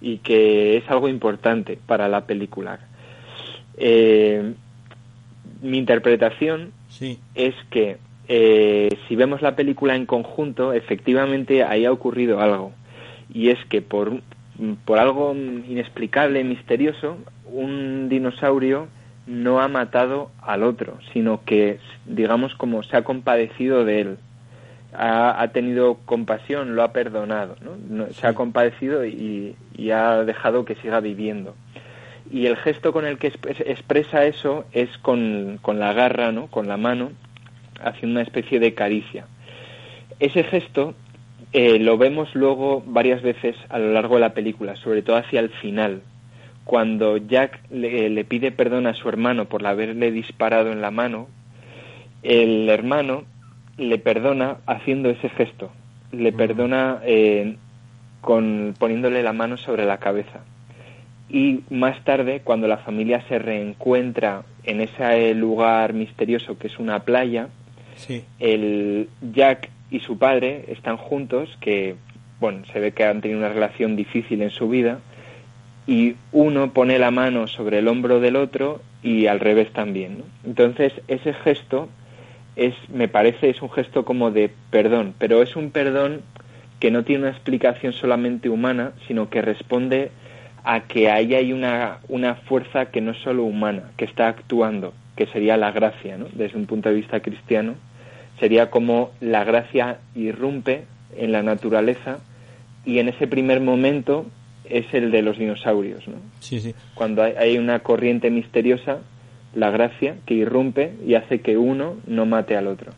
y que es algo importante para la película. Eh, mi interpretación es que eh, si vemos la película en conjunto, efectivamente ahí ha ocurrido algo. Y es que por, por algo inexplicable, misterioso, un dinosaurio no ha matado al otro, sino que, digamos, como se ha compadecido de él. Ha, tenido compasión, lo ha perdonado, ¿no? se ha compadecido y, y, ha dejado que siga viviendo. Y el gesto con el que expresa eso es con, con la garra, ¿no? con la mano, haciendo una especie de caricia. Ese gesto eh, lo vemos luego varias veces a lo largo de la película, sobre todo hacia el final, cuando Jack le, pide perdón a su hermano por haberle disparado en la mano, el hermano le perdona haciendo ese gesto, le perdona eh, con poniéndole la mano sobre la cabeza. Y más tarde, cuando la familia se reencuentra en ese lugar misterioso que es una playa, el Jack y su padre están juntos, que bueno, se ve que han tenido una relación difícil en su vida, y uno pone la mano sobre el hombro del otro y al revés también. Entonces, ese gesto es, me parece, es un gesto como de perdón, pero es un perdón que no tiene una explicación solamente humana, sino que responde a que ahí hay una, una fuerza que no es solo humana, que está actuando, que sería la gracia, ¿no? desde un punto de vista cristiano, sería como la gracia irrumpe en la naturaleza y en ese primer momento es el de los dinosaurios, ¿no? Sí, sí. Cuando hay, una corriente misteriosa, la gracia que irrumpe y hace que uno no mate al otro.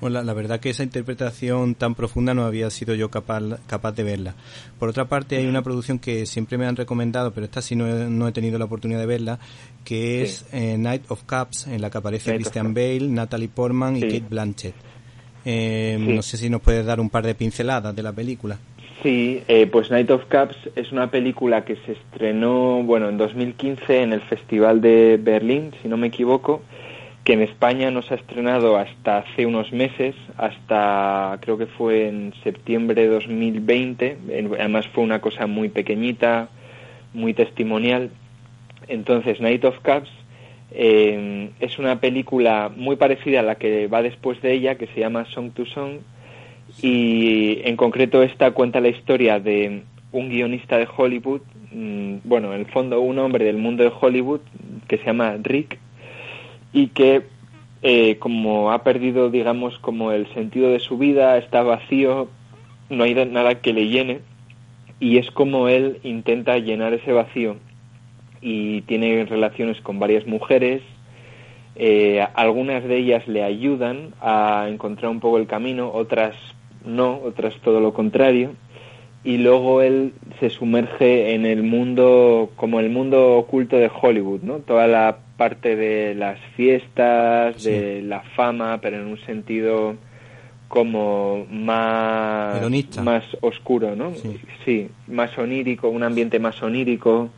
Bueno, la, verdad que esa interpretación tan profunda no había sido yo capaz, capaz de verla. Por otra parte, hay una producción que siempre me han recomendado, pero esta sí no he, no he tenido la oportunidad de verla, que es eh, Night of Cups, en la que aparece Christian Bale, Natalie Portman y Kate Blanchett. Eh, no sé si nos puedes dar un par de pinceladas de la película. Sí, eh, pues Night of Cups es una película que se estrenó, bueno, en 2015 en el Festival de Berlín, si no me equivoco, que en España no se ha estrenado hasta hace unos meses, hasta creo que fue en septiembre de 2020, además fue una cosa muy pequeñita, muy testimonial. Entonces, Night of Cups eh, es una película muy parecida a la que va después de ella, que se llama Song to Song, y en concreto esta cuenta la historia de un guionista de Hollywood, mm, bueno, en el fondo un hombre del mundo de Hollywood que se llama Rick, y que eh, como ha perdido, digamos, como el sentido de su vida, está vacío, no hay nada que le llene, y es como él intenta llenar ese vacío y tiene relaciones con varias mujeres, eh, algunas de ellas le ayudan a encontrar un poco el camino, otras no, otras todo lo contrario, y luego él se sumerge en el mundo, como el mundo oculto de Hollywood, ¿no? Toda la parte de las fiestas, de la fama, pero en un sentido como más, más oscuro, ¿no? sí, más onírico, un ambiente más onírico,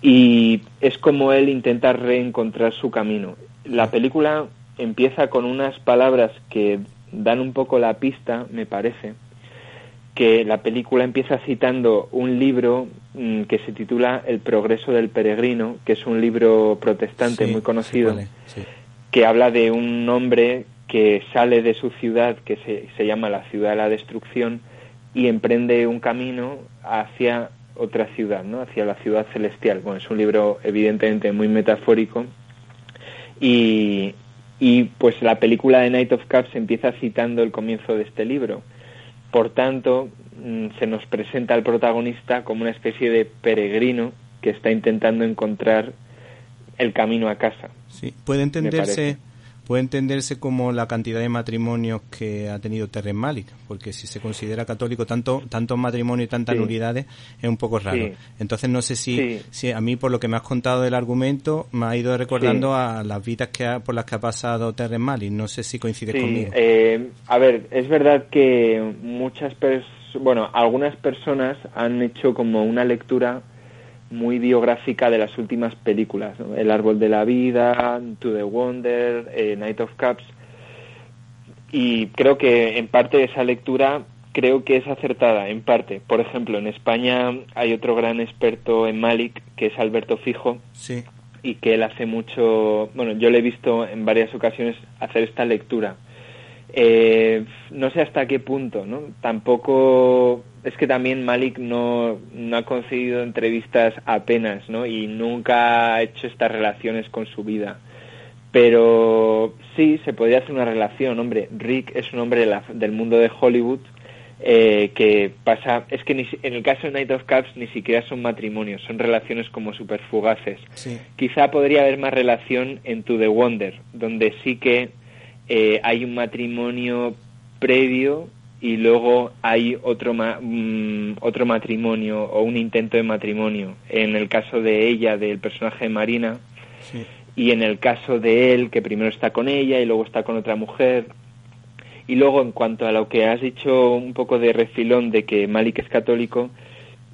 y es como él intenta reencontrar su camino. La película empieza con unas palabras que dan un poco la pista, me parece, que la película empieza citando un libro mm, que se titula El progreso del peregrino, que es un libro protestante muy conocido, que habla de un hombre que sale de su ciudad, que se, se llama la ciudad de la destrucción, y emprende un camino hacia otra ciudad, ¿no? hacia la ciudad celestial. Bueno, es un libro evidentemente muy metafórico y, y pues la película de Night of Cups empieza citando el comienzo de este libro por tanto, mm, se nos presenta al protagonista como una especie de peregrino que está intentando encontrar el camino a casa. Sí, puede entenderse, puede entenderse como la cantidad de matrimonios que ha tenido Terren Malik, porque si se considera católico tanto tantos matrimonios y tantas Sí. nulidades es un poco raro. Sí. Entonces no sé si, Sí. si a mí por lo que me has contado del argumento me ha ido recordando a las vidas que ha- por las que ha pasado Terren Malik. No sé si coincides conmigo. eh, a ver, es verdad que muchas personas, bueno, algunas personas han hecho como una lectura muy biográfica de las últimas películas, ¿no? El árbol de la vida, To the Wonder, eh, Night of Cups, y creo que en parte esa lectura creo que es acertada, en parte. Por ejemplo, en España hay otro gran experto en Malik, que es Alberto Fijo, Sí. y que él hace mucho, bueno, yo le he visto en varias ocasiones hacer esta lectura. Eh, no sé hasta qué punto, ¿no? Tampoco, es que también Malik no, no ha concedido entrevistas apenas, ¿no? Y nunca ha hecho estas relaciones con su vida. Pero sí, se podría hacer una relación, hombre. Rick es un hombre de la- del mundo de Hollywood eh, que pasa, es que ni en el caso de Night of Cups ni siquiera son matrimonios, son relaciones como super fugaces. Sí. Quizá podría haber más relación en To the Wonder, donde sí que eh, hay un matrimonio previo y luego hay otro ma- mm, otro matrimonio o un intento de matrimonio. En el caso de ella, del personaje de Marina, Sí. y en el caso de él, que primero está con ella y luego está con otra mujer. Y luego, en cuanto a lo que has dicho un poco de refilón de que Malik es católico,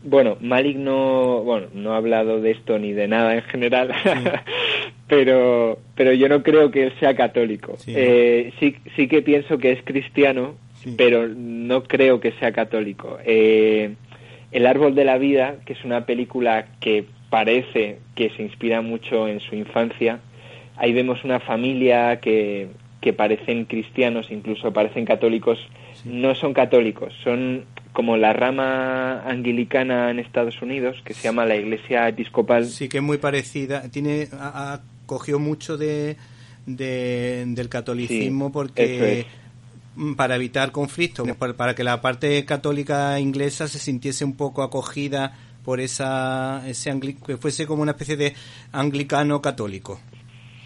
bueno, Malik no, bueno, no ha hablado de esto ni de nada en general, *laughs* pero, pero yo no creo que él sea católico. Sí. Eh, sí, sí que pienso que es cristiano, Sí. pero no creo que sea católico. Eh, el árbol de la vida, que es una película que parece que se inspira mucho en su infancia, ahí vemos una familia que, que parecen cristianos, incluso parecen católicos, no son católicos, son como la rama anglicana en Estados Unidos, que se llama la Iglesia Episcopal. Sí, que es muy parecida. Tiene, ha, ha- cogió mucho de, de- del catolicismo Sí, porque es. mm, para evitar conflictos, para, para que la parte católica inglesa se sintiese un poco acogida por esa ese que fuese como una especie de anglicano católico.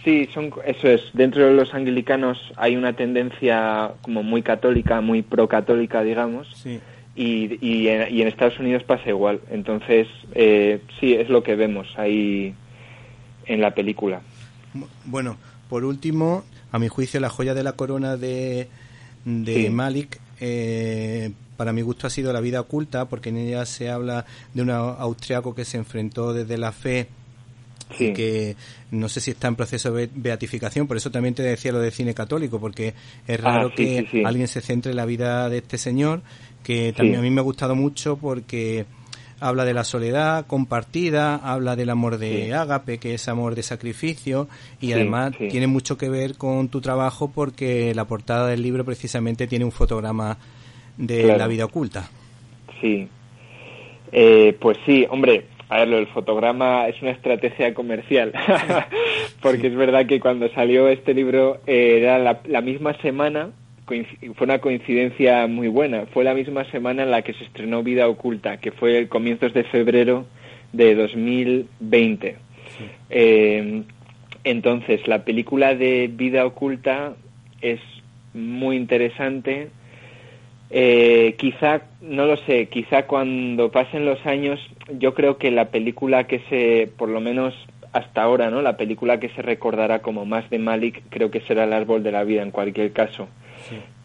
Sí, son, eso es. Dentro de los anglicanos hay una tendencia como muy católica, muy pro-católica, digamos. Sí. Y, y, en, y en Estados Unidos pasa igual. Entonces, eh, sí, es lo que vemos ahí en la película. Bueno, por último, a mi juicio, la joya de la corona de, de Sí. Malik, eh, para mi gusto, ha sido La vida oculta, porque en ella se habla de un austriaco que se enfrentó desde la fe Sí. y que no sé si está en proceso de beatificación, por eso también te decía lo de cine católico, porque es raro Ah, sí, que sí. alguien se centre en la vida de este señor, que también Sí. a mí me ha gustado mucho porque habla de la soledad compartida, habla del amor de Sí. ágape, que es amor de sacrificio, y Sí, además sí. tiene mucho que ver con tu trabajo porque la portada del libro precisamente tiene un fotograma de Claro. la vida oculta. Sí. Eh, pues sí, hombre, a ver, del fotograma es una estrategia comercial, *laughs* porque es verdad que cuando salió este libro eh, era la, la misma semana, fue una coincidencia muy buena, fue la misma semana en la que se estrenó Vida Oculta, que fue el comienzos de febrero de 2020. Eh, entonces, la película de Vida Oculta es muy interesante. Eh, quizá, no lo sé, quizá cuando pasen los años, yo creo que la película que se, por lo menos hasta ahora, ¿no? La película que se recordará como más de Malik, creo que será El árbol de la vida en cualquier caso.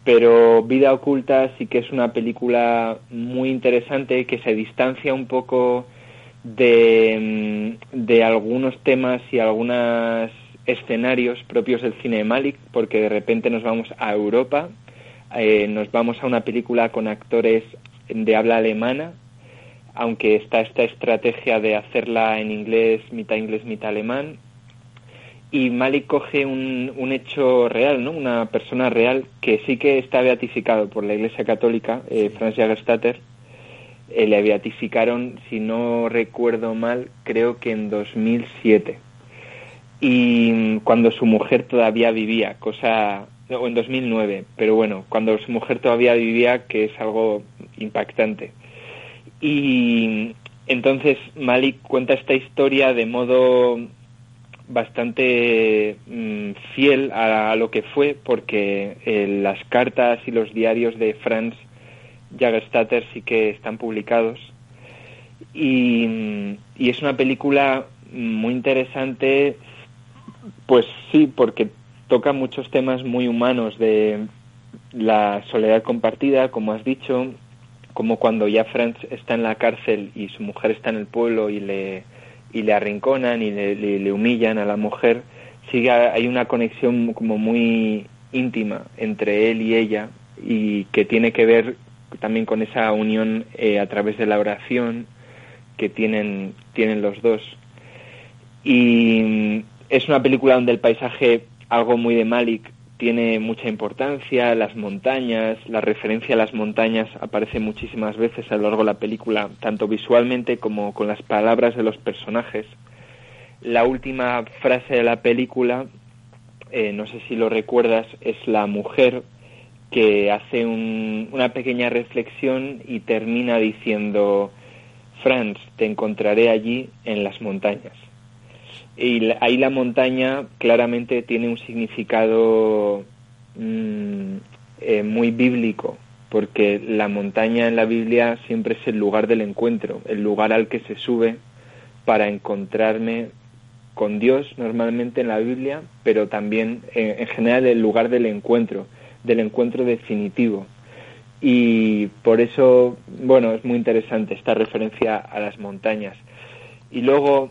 Pero Vida oculta sí que es una película muy interesante que se distancia un poco de, mm, de algunos temas y algunos escenarios propios del cine de porque de repente nos vamos a Europa, eh, nos vamos a una película con actores de habla alemana, aunque está esta estrategia de hacerla en inglés, mitad inglés, mitad alemán. Y Malik coge un, un hecho real, ¿no? Una persona real que sí que está beatificado por la Iglesia Católica, eh, Franz Jagerstatter. Eh, le beatificaron, si no recuerdo mal, creo que en 2007. Y mm, cuando su mujer todavía vivía, cosa o en 2009, pero bueno, cuando su mujer todavía vivía, que es algo impactante. Y entonces Malik cuenta esta historia de modo bastante mm, fiel a, lo que fue porque eh, las cartas y los diarios de Franz Jagerstatter sí que están publicados. Y, y es una película muy interesante pues sí porque toca muchos temas muy humanos de la soledad compartida como has dicho como cuando ya Franz está en la cárcel y su mujer está en el pueblo y le y le arrinconan y le, humillan a la mujer, sigue hay una conexión como muy íntima entre él y ella y que tiene que ver también con esa unión eh, a través de la oración que tienen, tienen los dos. Y mm, es una película donde el paisaje, algo muy de Malik, tiene mucha importancia, las montañas, la referencia a las montañas aparece muchísimas veces a lo largo de la película, tanto visualmente como con las palabras de los personajes. La última frase de la película, eh, no sé si lo recuerdas, es la mujer que hace una pequeña reflexión y termina diciendo, Franz, te encontraré allí en las montañas. Y ahí la montaña claramente tiene un significado mm, eh, muy bíblico, porque la montaña en la Biblia siempre es el lugar del encuentro, el lugar al que se sube para encontrarme con Dios normalmente en la Biblia, pero también en, en general el lugar del encuentro, del encuentro definitivo. Y por eso, bueno, es muy interesante esta referencia a las montañas. Y luego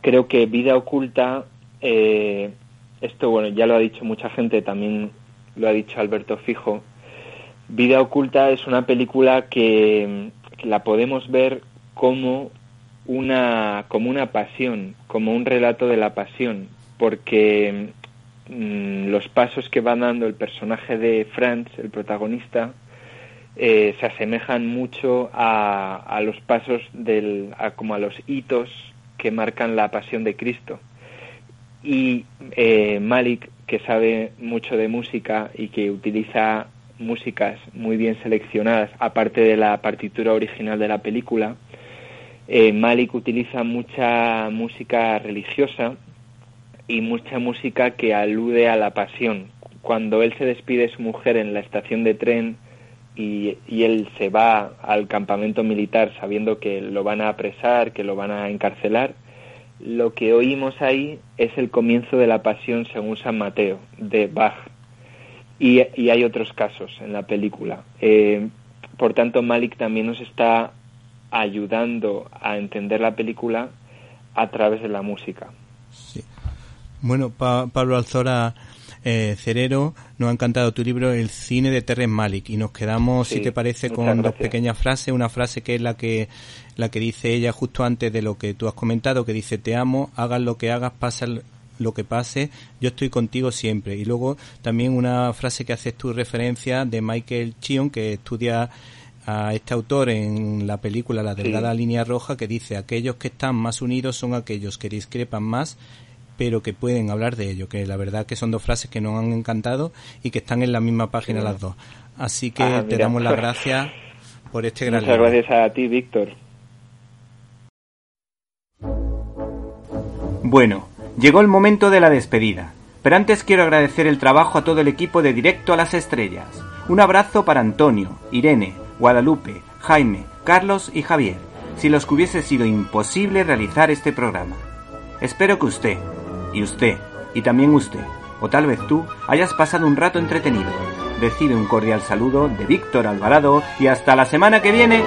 creo que Vida Oculta, eh, esto bueno, ya lo ha dicho mucha gente, también lo ha dicho Alberto Fijo, Vida Oculta es una película que, la podemos ver como una, como una pasión, como un relato de la pasión, porque mm, los pasos que va dando el personaje de Franz, el protagonista, eh, se asemejan mucho a, a los pasos del, a, como a los hitos que marcan la pasión de Cristo. Y eh, Malik, que sabe mucho de música y que utiliza músicas muy bien seleccionadas, aparte de la partitura original de la película, eh, Malik utiliza mucha música religiosa y mucha música que alude a la pasión. Cuando él se despide de su mujer en la estación de tren y, él se va al campamento militar sabiendo que lo van a apresar, que lo van a encarcelar, lo que oímos ahí es el comienzo de la pasión según San Mateo, de Bach. Y, hay otros casos en la película. Eh, por tanto, Malik también nos está ayudando a entender la película a través de la música. Bueno, Pablo Alzora eh, Cerero, nos ha encantado tu libro El cine de Terren Malik y nos quedamos, si te parece, con dos pequeñas frases. Una frase que es la que la que dice ella justo antes de lo que tú has comentado, que dice te amo, hagas lo que hagas, pasa lo que pase, yo estoy contigo siempre. Y luego también una frase que haces tu referencia de Michael Chion, que estudia a este autor en la película La delgada línea roja, que dice aquellos que están más unidos son aquellos que discrepan más pero que pueden hablar de ello, que la verdad que son dos frases que nos han encantado y que están en la misma página las dos. Así que ah, te damos las *laughs* gracias por este gran Muchas gracias a ti, Víctor. Bueno, llegó el momento de la despedida, pero antes quiero agradecer el trabajo a todo el equipo de Directo a las Estrellas. Un abrazo para Antonio, Irene, Guadalupe, Jaime, Carlos y Javier, si los que hubiese sido imposible realizar este programa. Espero que usted, y usted, y también usted, o tal vez tú, hayas pasado un rato entretenido. Recibe un cordial saludo de Víctor Alvarado y hasta la semana que viene.